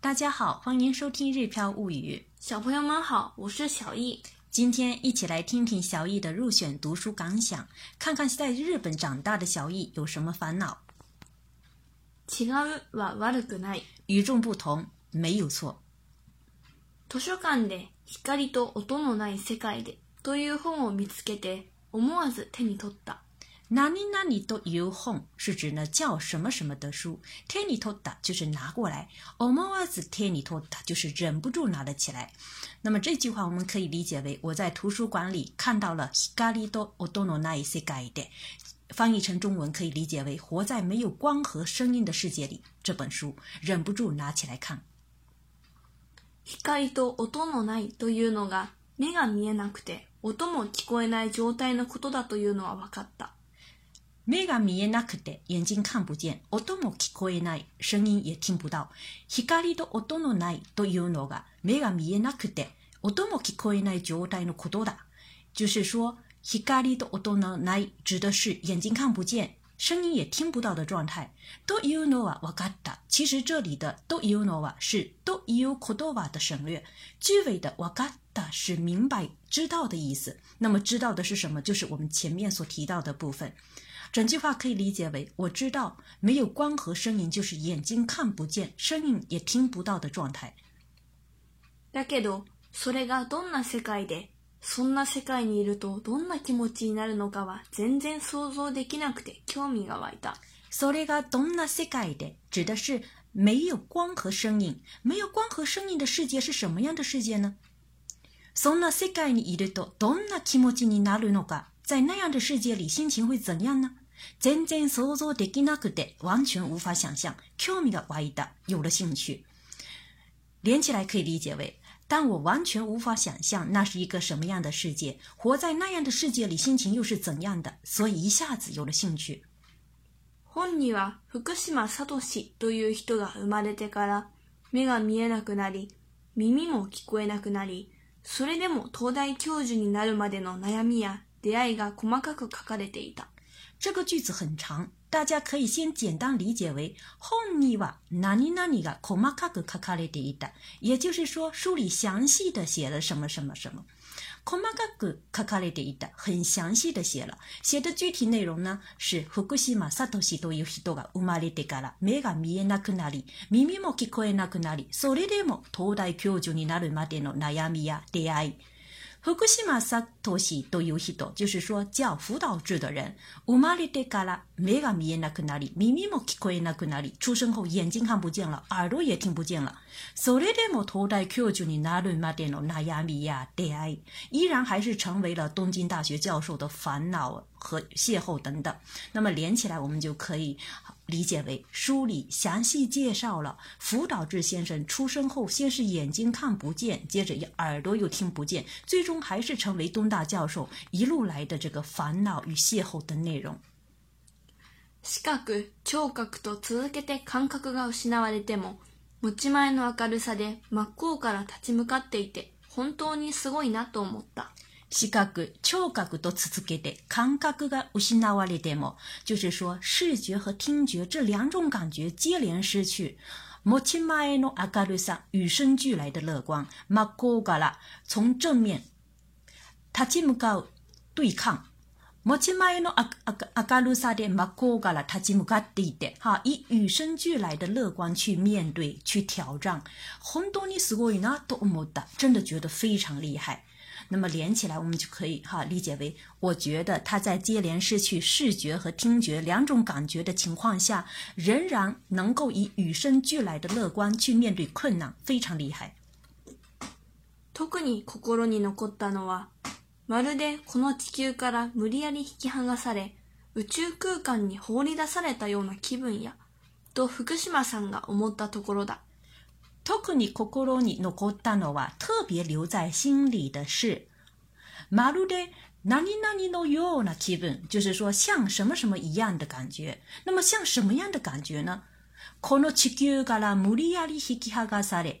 大家好，欢迎收听《日漂物语》。小朋友们好，我是小易。今天一起来听听小易的入选读书感想，看看在日本长大的小易有什么烦恼。違うわ、悪くない。与众不同，没有错。図書館で光と音のない世界でという本を見つけて、思わず手に取った。哪里哪里都有红，是指呢叫什么什么的书。天里头的，就是拿过来。我们娃子天里头的，就是忍不住拿了起来。那么这句话，我们可以理解为我在图书馆里看到了咖喱多。我多罗那一些咖喱的，翻译成中文可以理解为活在没有光和声音的世界里。这本书忍不住拿起来看。というのが目が見えなくて、音も聞こえない状態のことだというのは分かった。目が見えなくて眼睛看不見、音も聞こえない、声音也听不到。光と音のないというのが目が見えなくて音も聞こえない状態のことだ。就是说、光と音のない指的是眼睛看不见、声音也听不到的状态。というのは分かった。其实这里的というのは是という言葉的省略，句尾的分かった是明白、知道的意思。那么知道的是什么？就是我们前面所提到的部分。整句话可以理解为：我知道没有光和声音，就是眼睛看不见、声音也听不到的状态。だけどそれがどんな世界でそんな世界にいるとどんな気持ちになるのかは全然想像できなくて興味がいた。それがどんな世界で指的是没有光和声音，没有光和声音的世界是什么样的世界呢？そんな世界にいるとどんな気持ちになるのか，在那样的世界里心情会怎样呢？全然想像できなくて、完全无法想像。興味が湧いた。有了兴趣。連起来可以理解为。但我完全无法想像那是一个什么样的世界，活在那样的世界里，心情又是怎样的，所以一下子有了兴趣。本には福島聡という人が生まれてから目が見えなくなり、耳も聞こえなくなり、それでも東大教授になるまでの悩みや出会いが細かく書かれていた。这个句子很长，大家可以先简单理解为本には何々が細かく書かれていた，也就是说书里详细的写了什么什么什么。細かく書かれていた，很详细的写了。写的具体内容呢是福島聡という人が生まれてから目が見えなくなり、耳も聞こえなくなり、それでも東大教授になるまでの悩みや出会い。福島聡东西都有许多，就是说叫辅导制的人，乌玛里德嘎米耶里咪咪莫奎里出生后眼睛看不见了，耳朵也听不见了。莫伦电亚米亚依然还是成为了东京大学教授的烦恼和邂逅等等。那么连起来我们就可以理解为，书里详细介绍了辅导制先生出生后，先是眼睛看不见，接着耳朵又听不见，最终还是成为东大。大教授一路来的这个烦恼与邂逅的内容。視覚、聴覚と続けて感覚が失われても、持ち前の明るさで真っ向から立ち向かっていて、本当にすごいなと思った。視覚、聴覚と続けて感覚が失われても，就是说視觉和听觉这两种感觉接连失去。持ち前の明るさ、与生俱来的乐观。真っ向から、从正面他向かう对抗，莫吉玛伊诺阿阿阿加鲁萨的马高嘎拉他并不搞敌哈，以与生俱来的乐观去面对、去挑战，很多历史过人啊，都么的，真的觉得非常厉害。那么连起来，我们就可以哈理解为：我觉得他在接连失去视觉和听觉两种感觉的情况下，仍然能够以与生俱来的乐观去面对困难，非常厉害。特に心に残ったのはまるでこの地球から無理やり引き剥がされ、宇宙空間に放り出されたような気分や、と福島さんが思ったところだ。特に心に残ったのは特別留在心里的事。まるで何々のような気分，就是说像什么什么一样的感觉。那么像什么样的感觉呢？この地球から無理やり引き剥がされ、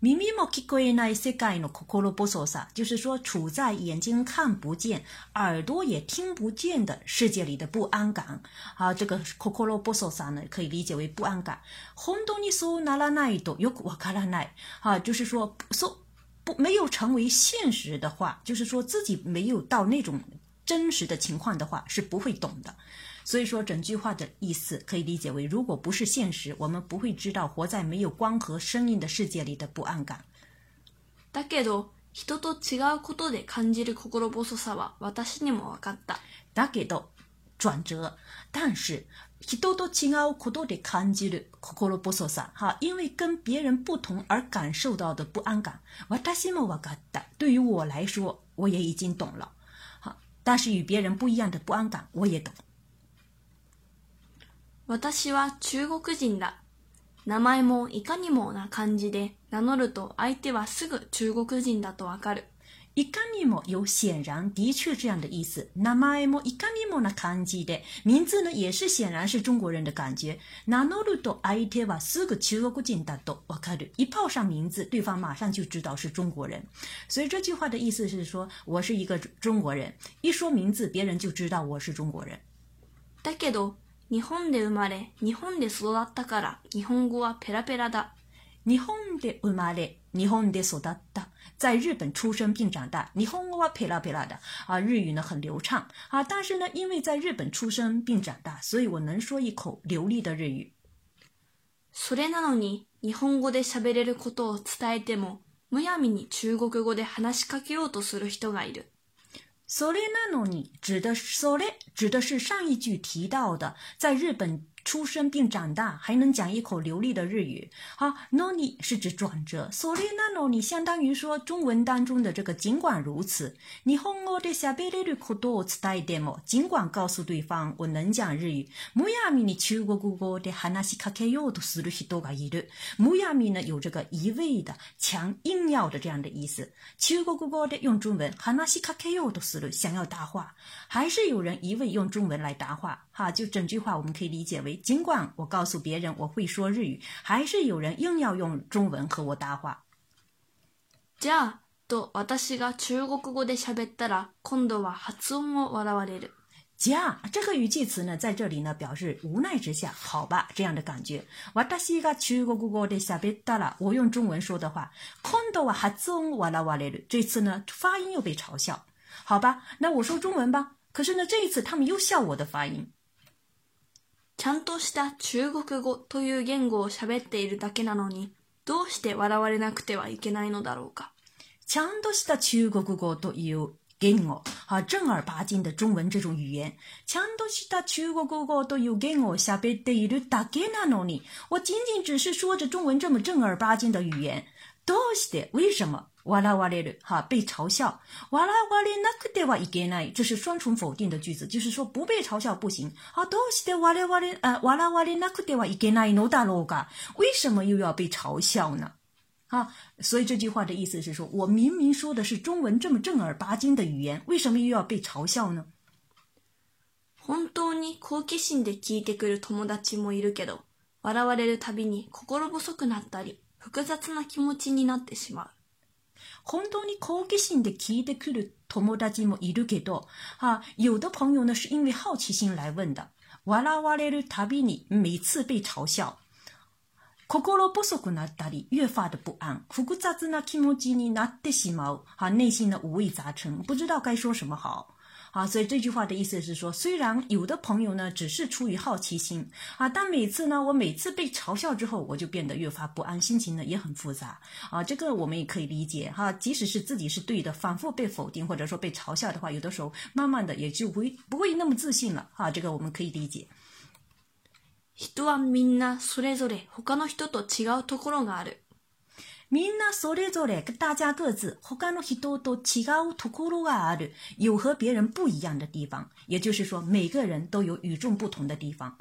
咪咪莫克归奈些该诺科科罗波索萨，就是说处在眼睛看不见、耳朵也听不见的世界里的不安感。啊，这个科科罗波索萨呢，可以理解为不安感。红多尼苏那拉奈多有瓦卡拉奈，啊，就是说所不没有成为现实的话，就是说自己没有到那种真实的情况的话，是不会懂的。所以说，整句话的意思可以理解为：如果不是现实，我们不会知道活在没有光和声音的世界里的不安感。だけど、人と違うことで感じる心細さは、私にも分かった。だけど，转折，但是，人と違うことで感じる心細さ，哈，因为跟别人不同而感受到的不安感，私にもわかった。对于我来说，我也已经懂了。好，但是与别人不一样的不安感，我也懂。私は中国人だ。名前もいかにもな感じで名乗ると相手はすぐ中国人だとわかる。いかにも有显然的确这样的意思。名前もいかにもな感じで、名字呢也是显然是中国人的感觉。名乗ると相手はすぐ中国人だとわかる。一泡上名字，对方马上就知道是中国人。所以这句话的意思是说，我是一个中国人。一说名字，别人就知道我是中国人。だけど。日本で生まれ、日本で育ったから、日本語はペラペラだ。日本で生まれ、日本で育った。在日本出生并长大，日本語はペラペラ的啊，日语呢很流畅啊，但是呢，因为在日本出生并长大，所以我能说一口流利的日语。それなのに日本語で喋れることを伝えても、むやみに中国語で話しかけようとする人がいる。Solenano 呢？指的是 sole，指的是上一句提到的在日本。出生并长大，还能讲一口流利的日语。好，noni 是指转折，so ni nano 你相当于说中文当中的这个尽管如此。你和我的下辈的旅客多期带一点么？尽管告诉对方我能讲日语。m u 木ヤミ你秋国哥哥的汉那是卡克哟都思路是多个一路。木ヤミ呢有这个一味的强硬要的这样的意思。去过故哥的用中文汉那是卡克哟都思路想要答话，还是有人一味用中文来答话。好，就整句话我们可以理解为：尽管我告诉别人我会说日语，还是有人硬要用中文和我搭话。じゃ、と私が中国語でしゃべったら、今度は発音を笑われる。じゃ，这个语气词呢，在这里呢，表示无奈之下，好吧，这样的感觉。私が中国語でしゃべったら、我用中文说的话，今度は発音を笑われる。这次呢，发音又被嘲笑。好吧，那我说中文吧。可是呢，这一次他们又笑我的发音。ちゃんとした中国語という言語を喋っているだけなのに、どうして笑われなくてはいけないのだろうか。ちゃんとした中国語という言語は、正儿八经的中文这种语言，ちゃんとした中国語という言語を喋っているだけなのに，我仅仅只是说着中文这么正儿八经的语言，どうして、为什么笑われる哈被嘲笑，笑われなくてはいけない，这是双重否定的句子，就是说不被嘲笑不行。好，どうして我々、笑われなくてはいけないのだろうが、为什么又要被嘲笑呢？啊，所以这句话的意思是说，我明明说的是中文这么正儿八经的语言，为什么又要被嘲笑呢？本当に好奇心で聞いてくる友達もいるけど、笑われるたびに心細くなったり。複雑な気持ちになってしまう。本当に好奇心で聞いてくる友達もいるけど、あ、有的朋友呢是因为好奇心来问的。笑われるたびに每次被嘲笑。心細くなったり、越发的不安，複雑な気持ちになってしまう。啊，内心的五味杂陈，不知道该说什么好。啊，所以这句话的意思是说，虽然有的朋友呢只是出于好奇心啊，但每次呢，我每次被嘲笑之后，我就变得越发不安，心情呢也很复杂啊。这个我们也可以理解哈。即使是自己是对的，反复被否定或者说被嘲笑的话，有的时候慢慢的也就不不会那么自信了啊。这个我们可以理解。みんなそれぞれ、大家各自，他の人と違うところがある。有和别人不一样的地方。也就是说，每个人都有与众不同的地方。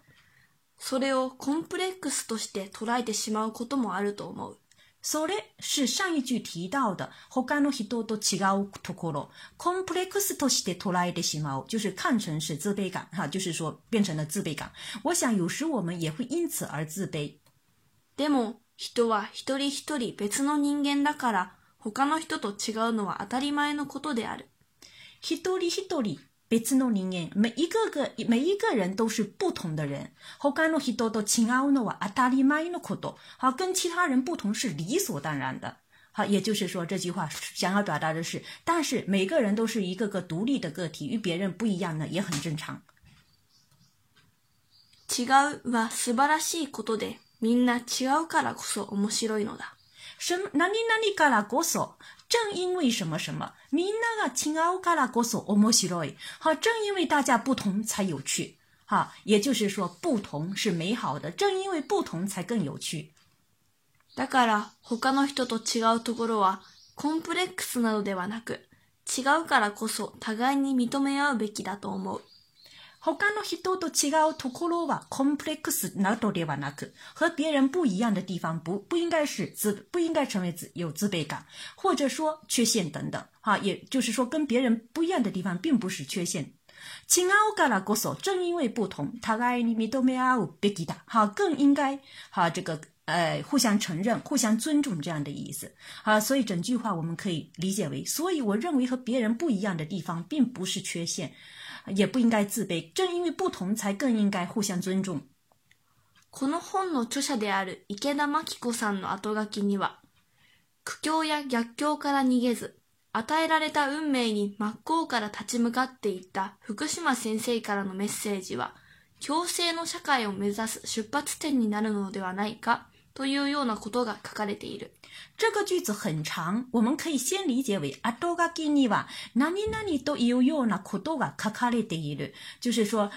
それをコンプレックスとして捉えてしまうこともあると思う。それ，是上一句提到的和甘那些多多其他兀コンプレックスとして捉えてしまう，就是看成是自卑感，哈，就是说变成了自卑感。我想，有时我们也会因此而自卑。でも人は一人一人別の人間だから他の人と違うのは当たり前のことである。一人一人別の人間。每一个个、每一个人都是不同的人。他の人と違うのは当たり前のこと。好，跟其他人不同是理所当然的。好，也就是说，这句话想要表达的是，但是每个人都是一个个独立的个体，与别人不一样的、也很正常。違うは素晴らしいことで。みんな違うからこそ面白いのだ。什何々からこそ、正因为什么什么，みんなが違うからこそ面白い。好，正因为大家不同才有趣。好，也就是说，不同是美好的，正因为不同才更有趣。だから他の人と違うところはコンプレックスなどではなく、違うからこそ互いに認め合うべきだと思う。和别人不一样的地方，不不应该是自，不应该成为自有自卑感，或者说缺陷等等。哈，也就是说，跟别人不一样的地方，并不是缺陷。正因为不同，他更应该，哈，这个呃，互相承认、互相尊重这样的意思。啊，所以整句话我们可以理解为：所以我认为，和别人不一样的地方，并不是缺陷。也不应该自卑。正因为不同，才更应该互相尊重。この本の著者である池田真紀子さんの後書きには、苦境や逆境から逃げず、与えられた運命に真っ向から立ち向かっていった福島先生からのメッセージは、共生の社会を目指す出発点になるのではないかというようなことが書かれている。这个句子很长，我们可以先理解为“後書きには何々というようなことが書かれている”，就是说，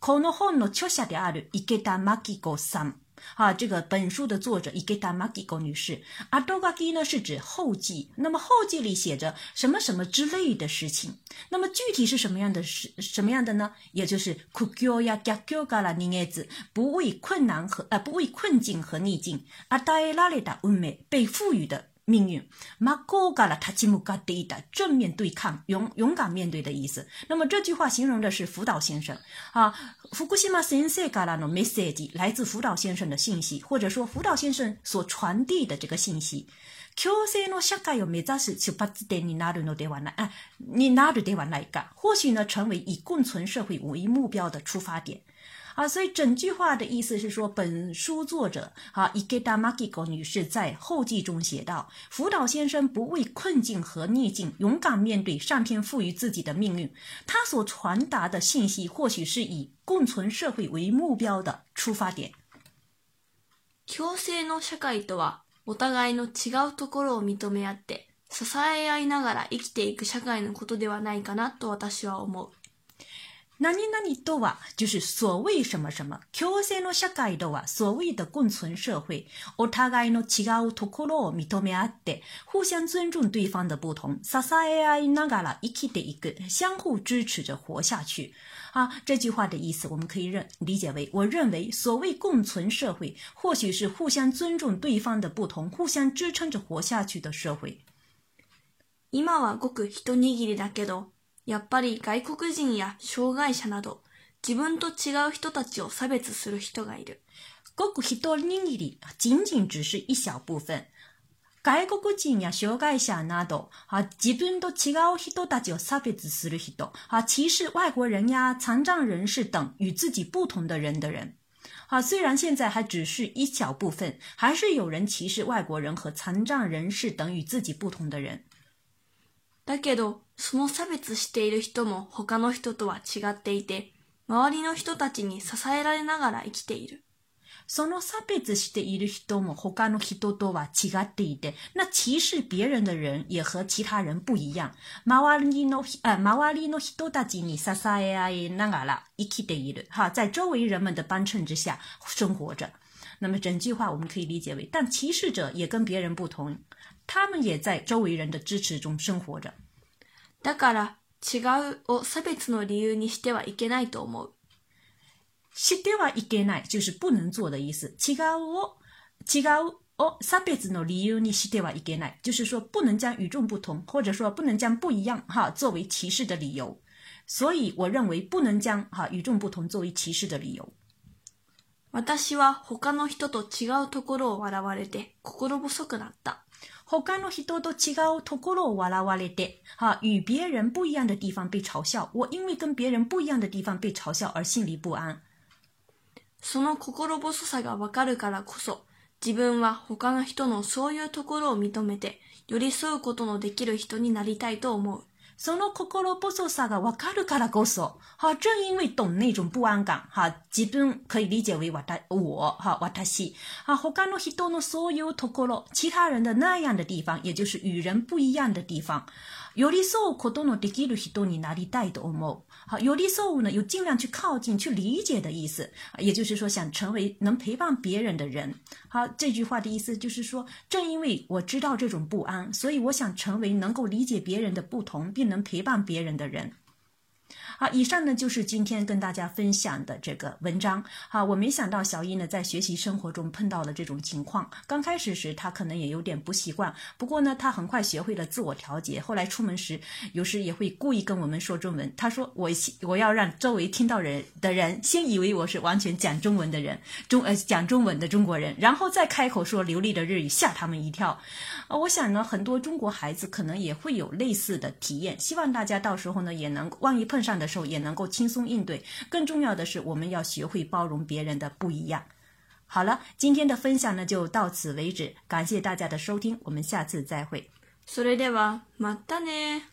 この本の著者である池田真紀子さん啊，这个本书的作者伊格达玛基戈女士，阿多瓜基呢是指后记。那么后记里写着什么什么之类的事情。那么具体是什么样的事，什么样的呢？也就是库吉奥亚加吉嘎啦尼埃子不畏困难和呃不畏困境和逆境，阿达埃拉雷达乌美被赋予的。命运，マコガラタジムガディだ，正面对抗，勇勇敢面对的意思。那么这句话形容的是福岛先生啊。福古西マシンセガラのメッセージ，来自福岛先生的信息，或者说福岛先生所传递的这个信息。キョセノシャガ有没だす？すば知でにナルのでわな、哎，你拿着对往来干，或许呢，成为以共存社会为目标的出发点。啊，所以整句话的意思是说，本书作者啊，m a 达马基 o 女士在后记中写道：“福岛先生不畏困境和逆境，勇敢面对上天赋予自己的命运。他所传达的信息，或许是以共存社会为目标的出发点。”共生の社会とは、お互いの違うところを認め合って、支え合いながら生きていく社会のことではないかなと私は思う。哪里哪里多啊，就是所谓什么什么，共生的社会多啊，所谓的共存社会，お互いの違うところを認めあって、互相尊重对方的不同，ささややにながら一気で一個，相互支持着活下去。啊，这句话的意思，我们可以认理解为，我认为所谓共存社会，或许是互相尊重对方的不同，互相支撑着活下去的社会。今はごく人ぎりだけど。やっぱり外国人や障害者など、自分と違う人たちを差別する人がいる。ごく一握り、仅仅只是一小部分。外国人や障害者など、自分と違う人たちを差別する人、歧視外国人や残障人士等与自己不同的人的人。啊，虽然现在还只是一小部分，还是有人歧视外国人和残障人士等与自己不同的人。だけど、その差別している人も他の人とは違っていて、周りの人たちに支えられながら生きている。その差別している人も他の人とは違っていて、那歧视别人的人也和其他人不一样。周りの、周りの人たちに支え合いながら生きている。哈，在周围人们的帮衬之下生活着。那么整句话我们可以理解为，但歧视者也跟别人不同，他们也在周围人的支持中生活着。だから違うを差別の理由にしてはいけないと思う。してはいけない就是不能做的意思。違うを違うを差別の理由にしてはいけない，就是说不能将与众不同，或者说不能将不一样哈作为歧视的理由。所以我认为不能将哈与众不同作为歧视的理由。私は他の人と違うところを笑われて心細くなった。他の人と違うところを笑われて、啊，与别人不一样的地方被嘲笑。我因为跟别人不一样的地方被嘲笑而心里不安。その心細さがわかるからこそ、自分は他の人のそういうところを認めて、寄り添うことのできる人になりたいと思う。その心細さがわかるからこそ、ラゴソ，哈正因为懂那种不安感，哈，基本可以理解为ワタ我哈我タシ，啊和ガノヒドノソユトコロ其他人的那样的地方，也就是与人不一样的地方。尤利索可多诺迪基鲁西多尼哪里带的欧莫？好，尤利索呢有尽量去靠近、去理解的意思也就是说想成为能陪伴别人的人。好，这句话的意思就是说，正因为我知道这种不安，所以我想成为能够理解别人的不同并能陪伴别人的人。好，以上呢就是今天跟大家分享的这个文章。好，我没想到小伊呢在学习生活中碰到了这种情况。刚开始时，他可能也有点不习惯，不过呢，他很快学会了自我调节。后来出门时，有时也会故意跟我们说中文。他说：“我我要让周围听到人的人先以为我是完全讲中文的人，中呃讲中文的中国人，然后再开口说流利的日语，吓他们一跳。”啊，我想呢，很多中国孩子可能也会有类似的体验。希望大家到时候呢，也能万一碰上的。也能够轻松应对。更重要的是，我们要学会包容别人的不一样。好了，今天的分享呢就到此为止，感谢大家的收听，我们下次再会。それではまたね。